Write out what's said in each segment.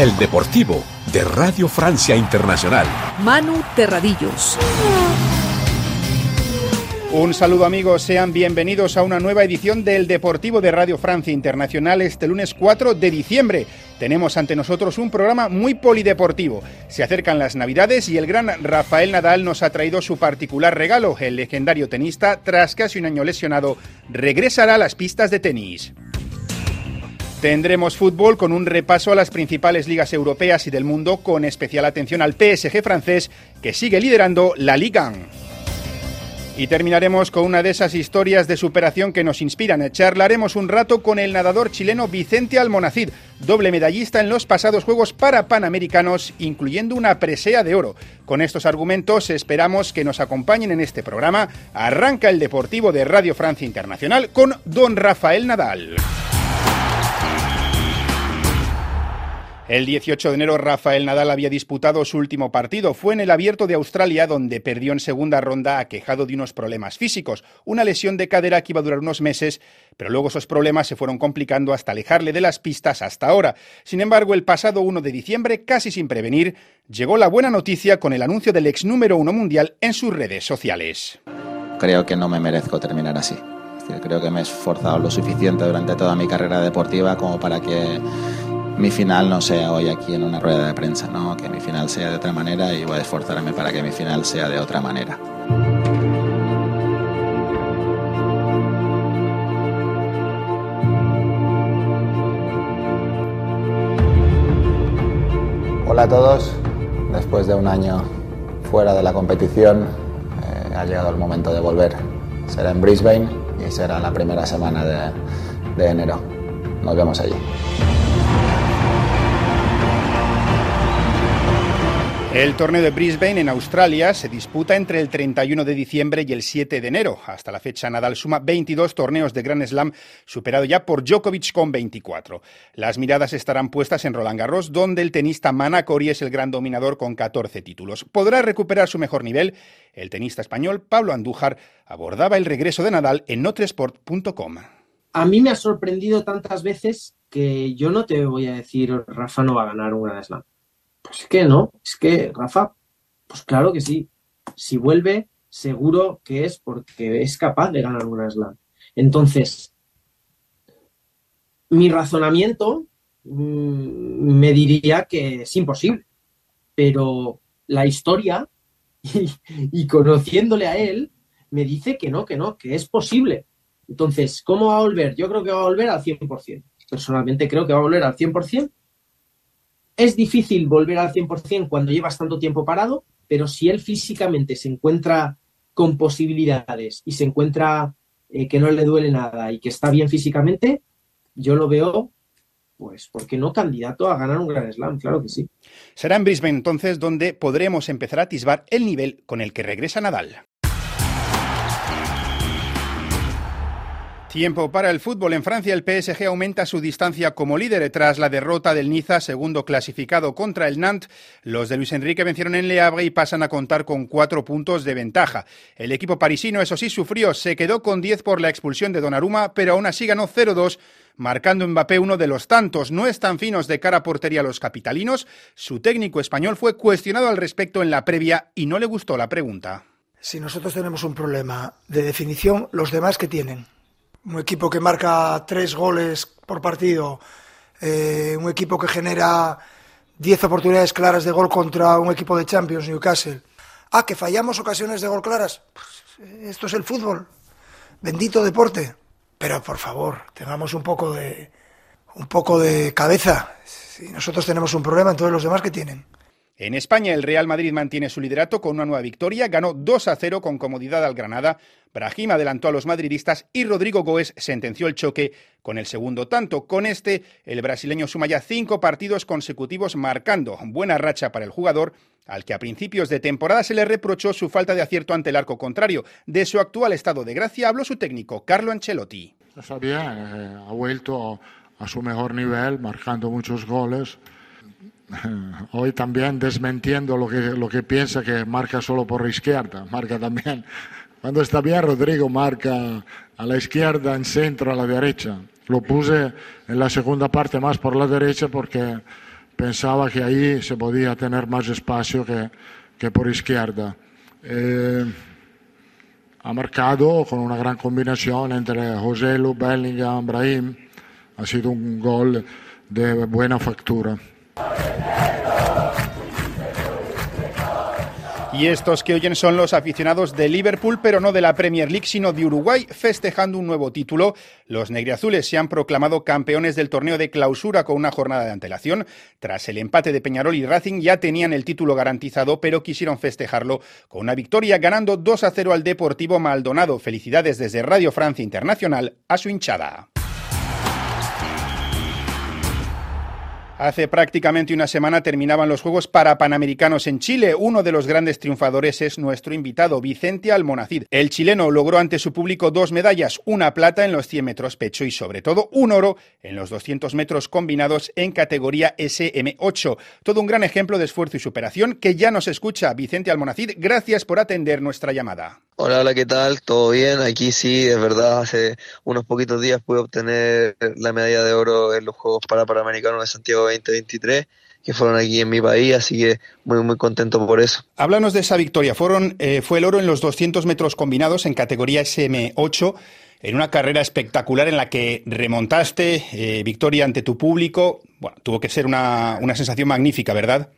El Deportivo de Radio Francia Internacional. Manu Terradillos. Un saludo amigos, sean bienvenidos a una nueva edición del Deportivo de Radio Francia Internacional este lunes 4 de diciembre. Tenemos ante nosotros un programa muy polideportivo. Se acercan las Navidades y el gran Rafael Nadal nos ha traído su particular regalo. El legendario tenista, tras casi un año lesionado, regresará a las pistas de tenis. Tendremos fútbol con un repaso a las principales ligas europeas y del mundo, con especial atención al PSG francés, que sigue liderando la Liga. Y terminaremos con una de esas historias de superación que nos inspiran. Charlaremos un rato con el nadador chileno Vicente Almonacid, doble medallista en los pasados Juegos para Panamericanos, incluyendo una presea de oro. Con estos argumentos esperamos que nos acompañen en este programa. Arranca el Deportivo de Radio Francia Internacional con don Rafael Nadal. El 18 de enero Rafael Nadal había disputado su último partido. Fue en el Abierto de Australia donde perdió en segunda ronda aquejado de unos problemas físicos, una lesión de cadera que iba a durar unos meses, pero luego esos problemas se fueron complicando hasta alejarle de las pistas hasta ahora. Sin embargo, el pasado 1 de diciembre, casi sin prevenir, llegó la buena noticia con el anuncio del ex número uno mundial en sus redes sociales. Creo que no me merezco terminar así. Creo que me he esforzado lo suficiente durante toda mi carrera deportiva como para que mi final no sea hoy aquí en una rueda de prensa, ¿no? que mi final sea de otra manera y voy a esforzarme para que mi final sea de otra manera. Hola a todos, después de un año fuera de la competición eh, ha llegado el momento de volver. Será en Brisbane y será la primera semana de, de enero. Nos vemos allí. El torneo de Brisbane en Australia se disputa entre el 31 de diciembre y el 7 de enero. Hasta la fecha Nadal suma 22 torneos de Grand Slam, superado ya por Djokovic con 24. Las miradas estarán puestas en Roland Garros, donde el tenista Manacori es el gran dominador con 14 títulos. ¿Podrá recuperar su mejor nivel? El tenista español Pablo Andújar abordaba el regreso de Nadal en notresport.com. A mí me ha sorprendido tantas veces que yo no te voy a decir Rafa no va a ganar un Grand Slam pues es que no, es que Rafa, pues claro que sí. Si vuelve, seguro que es porque es capaz de ganar una slam. Entonces, mi razonamiento mm, me diría que es imposible, pero la historia y, conociéndole a él me dice que no, que no, que es posible. Entonces, ¿cómo va a volver? Yo creo que va a volver al 100%. Personalmente creo que va a volver al 100% es difícil volver al 100% cuando llevas tanto tiempo parado, pero si él físicamente se encuentra con posibilidades y se encuentra eh, que no le duele nada y que está bien físicamente, yo lo veo, pues, ¿por qué no candidato a ganar un Gran Slam? Claro que sí. Será en Brisbane entonces donde podremos empezar a atisbar el nivel con el que regresa Nadal. Tiempo para el fútbol. En Francia el PSG aumenta su distancia como líder tras la derrota del Niza, segundo clasificado contra el Nantes. Los de Luis Enrique vencieron en Le Havre y pasan a contar con cuatro puntos de ventaja. El equipo parisino, eso sí, sufrió. Se quedó con diez por la expulsión de Donnarumma, pero aún así ganó 0-2 marcando Mbappé uno de los tantos. No están finos de cara a portería los capitalinos. Su técnico español fue cuestionado al respecto en la previa y no le gustó la pregunta. Si nosotros tenemos un problema de definición, los demás que tienen un equipo que marca tres goles por partido, eh, un equipo que genera diez oportunidades claras de gol contra un equipo de Champions, Newcastle. Ah, que fallamos ocasiones de gol claras. Pues, esto es el fútbol. Bendito deporte. Pero por favor, tengamos un poco de un poco de cabeza. Si nosotros tenemos un problema, entonces los demás que tienen. En España, el Real Madrid mantiene su liderato con una nueva victoria. Ganó 2 a 0 con comodidad al Granada. Brahim adelantó a los madridistas y Rodrigo Goes sentenció el choque con el segundo tanto. Con este, el brasileño suma ya cinco partidos consecutivos marcando. Buena racha para el jugador, al que a principios de temporada se le reprochó su falta de acierto ante el arco contrario. De su actual estado de gracia habló su técnico, Carlo Ancelotti. Está bien, eh, ha vuelto a su mejor nivel, marcando muchos goles hoy también desmentiendo lo que, lo que piensa que marca solo por la izquierda, marca también. Cuando está bien, Rodrigo marca a la izquierda, en centro, a la derecha. Lo puse en la segunda parte más por la derecha porque pensaba que ahí se podía tener más espacio que, que por izquierda. Eh, ha marcado con una gran combinación entre José Lu, Bellingham, Brahim. Ha sido un gol de buena factura. Y estos que oyen son los aficionados de Liverpool, pero no de la Premier League, sino de Uruguay, festejando un nuevo título. Los negriazules se han proclamado campeones del torneo de clausura con una jornada de antelación. Tras el empate de Peñarol y Racing ya tenían el título garantizado, pero quisieron festejarlo con una victoria ganando 2 a 0 al Deportivo Maldonado. Felicidades desde Radio Francia Internacional a su hinchada. Hace prácticamente una semana terminaban los Juegos para Panamericanos en Chile. Uno de los grandes triunfadores es nuestro invitado, Vicente Almonacid. El chileno logró ante su público dos medallas, una plata en los 100 metros pecho y sobre todo un oro en los 200 metros combinados en categoría SM8. Todo un gran ejemplo de esfuerzo y superación que ya nos escucha Vicente Almonacid. Gracias por atender nuestra llamada. Hola, hola, ¿qué tal? ¿Todo bien? Aquí sí, es verdad, hace unos poquitos días pude obtener la medalla de oro en los Juegos Panamericanos de Santiago 2023 que fueron aquí en mi país, así que muy muy contento por eso. Háblanos de esa victoria. Fueron, eh, fue el oro en los 200 metros combinados en categoría SM8, en una carrera espectacular en la que remontaste, eh, victoria ante tu público. Bueno, tuvo que ser una, una sensación magnífica, ¿verdad?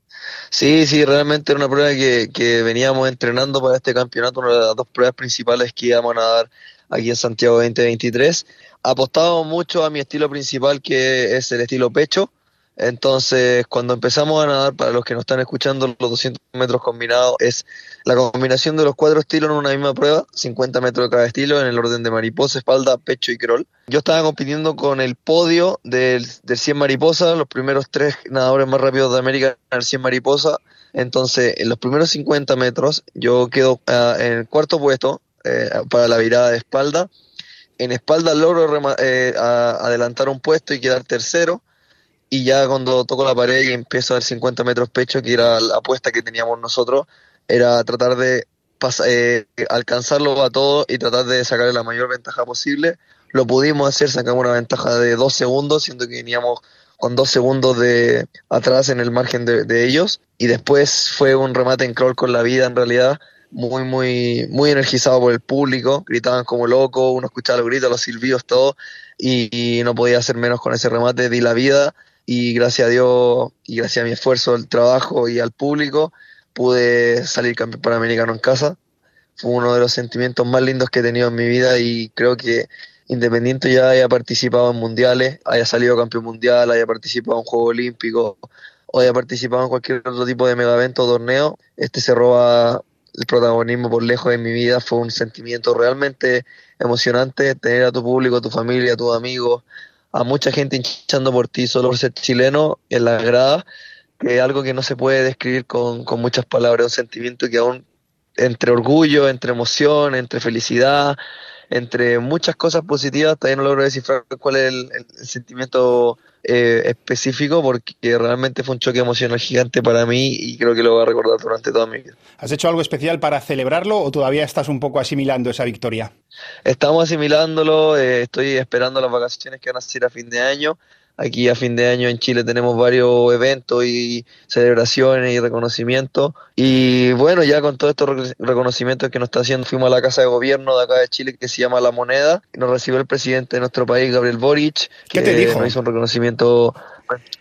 Sí, sí, realmente era una prueba que, que veníamos entrenando para este campeonato, una de las dos pruebas principales que íbamos a dar aquí en Santiago 2023. Apostamos mucho a mi estilo principal, que es el estilo pecho. Entonces, cuando empezamos a nadar, para los que nos están escuchando, los 200 metros combinados es la combinación de los cuatro estilos en una misma prueba, 50 metros de cada estilo, en el orden de mariposa, espalda, pecho y crawl. Yo estaba compitiendo con el podio del, del 100 mariposa, los primeros tres nadadores más rápidos de América en el 100 mariposa. Entonces, en los primeros 50 metros, yo quedo uh, en el cuarto puesto eh, para la virada de espalda. En espalda logro eh, adelantar un puesto y quedar tercero y ya cuando toco la pared y empiezo a dar 50 metros pecho, que era la apuesta que teníamos nosotros, era tratar de eh, alcanzarlo a todos y tratar de sacarle la mayor ventaja posible. Lo pudimos hacer, sacamos una ventaja de dos segundos, siendo que veníamos con dos segundos de atrás en el margen de, ellos. Y después fue un remate en crawl con la vida, en realidad, muy, muy, muy energizado por el público, gritaban como locos, uno escuchaba los gritos, los silbidos, todo, y, y, no podía hacer menos con ese remate, di la vida, y gracias a Dios y gracias a mi esfuerzo, el trabajo y al público pude salir campeón panamericano en casa. Fue uno de los sentimientos más lindos que he tenido en mi vida y creo que independiente ya haya participado en mundiales, haya salido campeón mundial, haya participado en Juegos Olímpicos o haya participado en cualquier otro tipo de mega evento o torneo, este se roba el protagonismo por lejos en mi vida. Fue un sentimiento realmente emocionante tener a tu público, a tu familia, a tus amigos, a mucha gente hinchando por ti solo por ser chileno en la grada, que es algo que no se puede describir con, con muchas palabras, un sentimiento que aún entre orgullo, entre emoción, entre felicidad, entre muchas cosas positivas, todavía no logro descifrar cuál es el, el sentimiento eh, específico porque realmente fue un choque emocional gigante para mí y creo que lo voy a recordar durante toda mi vida. ¿Has hecho algo especial para celebrarlo o todavía estás un poco asimilando esa victoria? Estamos asimilándolo, eh, estoy esperando las vacaciones que van a ser a fin de año. Aquí a fin de año en Chile tenemos varios eventos y celebraciones y reconocimientos. Y bueno, ya con todos estos reconocimientos que nos está haciendo, fuimos a la Casa de Gobierno de acá de Chile que se llama La Moneda. Y nos recibió el presidente de nuestro país, Gabriel Boric. ¿Qué te dijo? Nos hizo un reconocimiento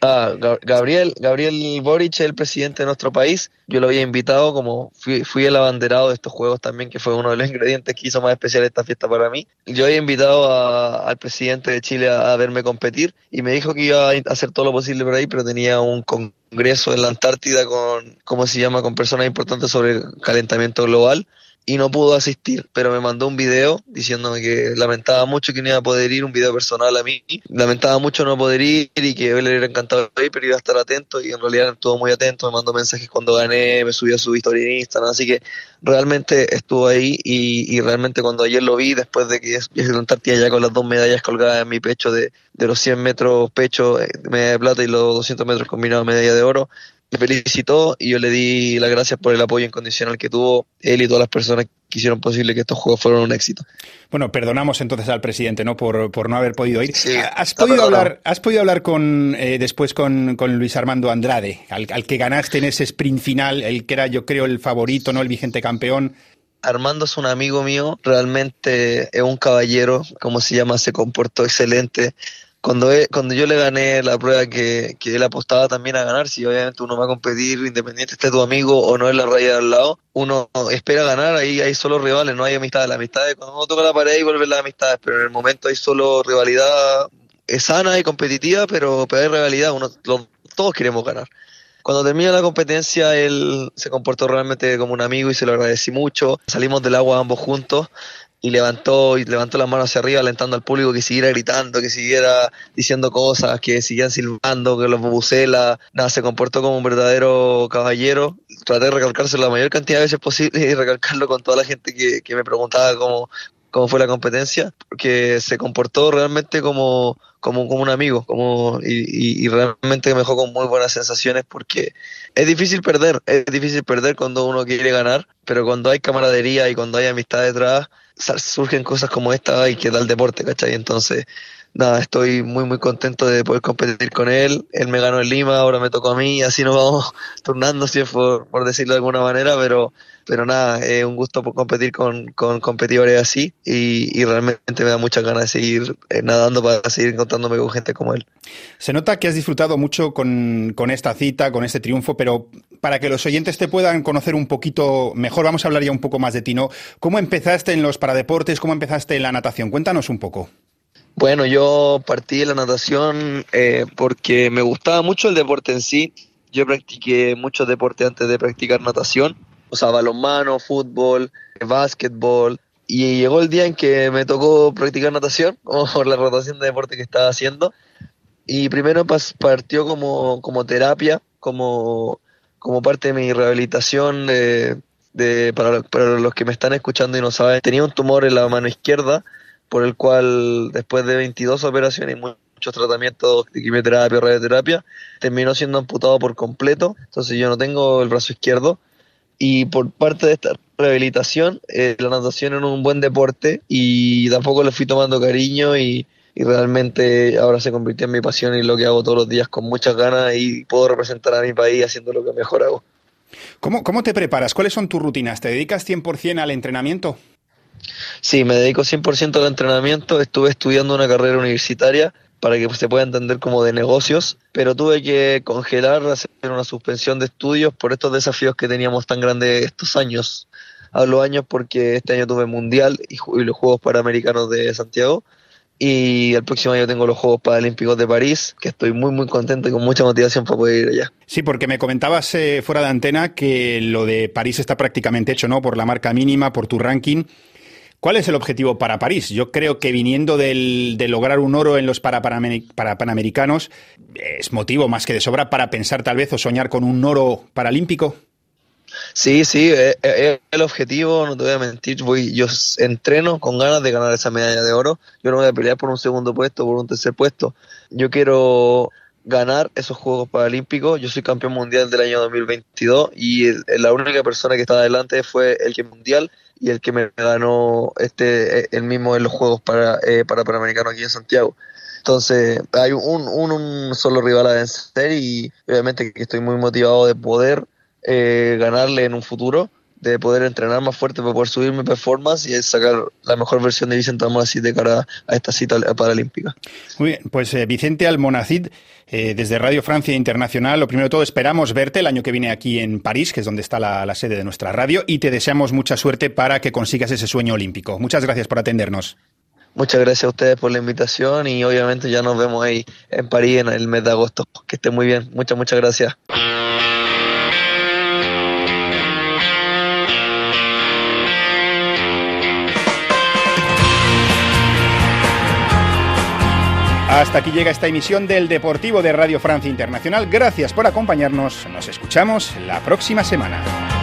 Ah, Gabriel, Gabriel Boric, el presidente de nuestro país, yo lo había invitado como fui, fui, el abanderado de estos juegos también, que fue uno de los ingredientes que hizo más especial esta fiesta para mí. Yo había invitado a, al presidente de Chile a, a, verme competir y me dijo que iba a hacer todo lo posible por ahí, pero tenía un congreso en la Antártida con, ¿cómo se llama?, con personas importantes sobre el calentamiento global y no pudo asistir, pero me mandó un video diciéndome que lamentaba mucho que no iba a poder ir, un video personal a mí, lamentaba mucho no poder ir y que él le hubiera encantado ir, pero iba a estar atento y en realidad estuvo muy atento, me mandó mensajes cuando gané, me subió a su historia en Instagram, así que realmente estuvo ahí y, y realmente cuando ayer lo vi, después de que viajé a Antártida ya con las dos medallas colgadas en mi pecho de, de los 100 metros pecho, medalla de plata y los 200 metros combinados medalla de oro, me felicitó y yo le di las gracias por el apoyo incondicional que tuvo él y todas las personas que hicieron posible que estos juegos fueran un éxito. Bueno, perdonamos entonces al presidente, ¿no? Por, por no haber podido ir. ¿Has, podido hablar, ¿Has podido hablar con eh, después con, con, Luis Armando Andrade, al, al, que ganaste en ese sprint final, el que era, yo creo, el favorito, ¿no? El vigente campeón. Armando es un amigo mío, realmente es un caballero, como se llama, se comportó excelente cuando, cuando yo le gané la prueba que, que, él apostaba también a ganar, si obviamente uno va a competir, independiente esté tu amigo o no en la raya de al lado, uno espera ganar, ahí hay solo rivales, no hay amistades. La amistad es cuando uno toca la pared y vuelve las amistades, pero en el momento hay solo rivalidad es sana y competitiva, pero, pero hay rivalidad, uno, todos queremos ganar. Cuando termina la competencia, él se comportó realmente como un amigo y se lo agradecí mucho. Salimos del agua ambos juntos y levantó y levantó las manos hacia arriba alentando al público que siguiera gritando, que siguiera diciendo cosas, que siguieran silbando, que los bubucela, nada, se comportó como un verdadero caballero. Traté de recalcarse la mayor cantidad de veces posible y recalcarlo con toda la gente que, que me preguntaba cómo, cómo fue la competencia, porque se comportó realmente como, como, como un amigo, como, y, y, realmente me dejó con muy buenas sensaciones porque es difícil perder, es difícil perder cuando uno quiere ganar, pero cuando hay camaradería y cuando hay amistad detrás, surgen cosas como esta y que da el deporte, ¿cachai? Entonces, nada, estoy muy, muy contento de poder competir con él. Él me ganó en Lima, ahora me tocó a mí, así nos vamos turnando, si por, por decirlo de alguna manera, pero, pero nada, es un gusto por competir con, con competidores así y, y, realmente me da muchas ganas de seguir eh, nadando para seguir encontrándome con gente como él. Se nota que has disfrutado mucho con, con esta cita, con este triunfo, pero para que los oyentes te puedan conocer un poquito mejor, vamos a hablar ya un poco más de ti, ¿no? ¿Cómo empezaste en los paradeportes? ¿Cómo empezaste en la natación? Cuéntanos un poco. Bueno, yo partí de la natación eh, porque me gustaba mucho el deporte en sí. Yo practiqué muchos deportes antes de practicar natación, o sea, balonmano, fútbol, básquetbol. Y llegó el día en que me tocó practicar natación, por la rotación de deporte que estaba haciendo. Y primero partió como, como terapia, como como parte de mi rehabilitación de, para, para, los que me están escuchando y no saben, tenía un tumor en la mano izquierda, por el cual después de 22 operaciones y muchos tratamientos de quimioterapia, radioterapia, terminó siendo amputado por completo, entonces yo no tengo el brazo izquierdo. Y por parte de esta rehabilitación, eh, la natación era un buen deporte y tampoco le fui tomando cariño y, y realmente ahora se convirtió en mi pasión y lo que hago todos los días con muchas ganas y puedo representar a mi país haciendo lo que mejor hago. ¿Cómo, cómo te preparas? ¿Cuáles son tus rutinas? ¿Te dedicas 100% al entrenamiento? Sí, me dedico 100% al entrenamiento. Estuve estudiando una carrera universitaria para que se pueda entender como de negocios, pero tuve que congelar, hacer una suspensión de estudios por estos desafíos que teníamos tan grandes estos años. Hablo años porque este año tuve Mundial y, y los Juegos Panamericanos de Santiago, y el próximo año tengo los Juegos Paralímpicos de París, que estoy muy muy contento y con mucha motivación para poder ir allá. Sí, porque me comentabas eh, fuera de antena que lo de París está prácticamente hecho, ¿no? Por la marca mínima, por tu ranking. ¿Cuál es el objetivo para París? Yo creo que viniendo del, de lograr un oro en los para, para Panamericanos es motivo más que de sobra para pensar tal vez o soñar con un oro paralímpico. Sí, sí, es, el objetivo, no te voy a mentir, voy, yo entreno con ganas de ganar esa medalla de oro, yo no voy a pelear por un segundo puesto, por un tercer puesto, yo quiero ganar esos Juegos Paralímpicos, yo soy campeón mundial del año 2022 y la única persona que estaba adelante fue el que mundial y el que me ganó este el mismo en los Juegos para, eh, para Panamericanos aquí en Santiago. Entonces hay un, un, un solo rival a vencer y obviamente que estoy muy motivado de poder eh, ganarle en un futuro, de poder entrenar más fuerte para poder subir mi performance y sacar la mejor versión de Vicente Almonacid de cara a esta cita paralímpica. Muy bien, pues eh, Vicente Almonacid, eh, desde Radio Francia Internacional, lo primero de todo esperamos verte el año que viene aquí en París, que es donde está la, la sede de nuestra radio, y te deseamos mucha suerte para que consigas ese sueño olímpico. Muchas gracias por atendernos. Muchas gracias a ustedes por la invitación y obviamente ya nos vemos ahí en París en el mes de agosto. Que estén muy bien. Muchas, muchas gracias. Hasta aquí llega esta emisión del Deportivo de Radio Francia Internacional. Gracias por acompañarnos. Nos escuchamos la próxima semana.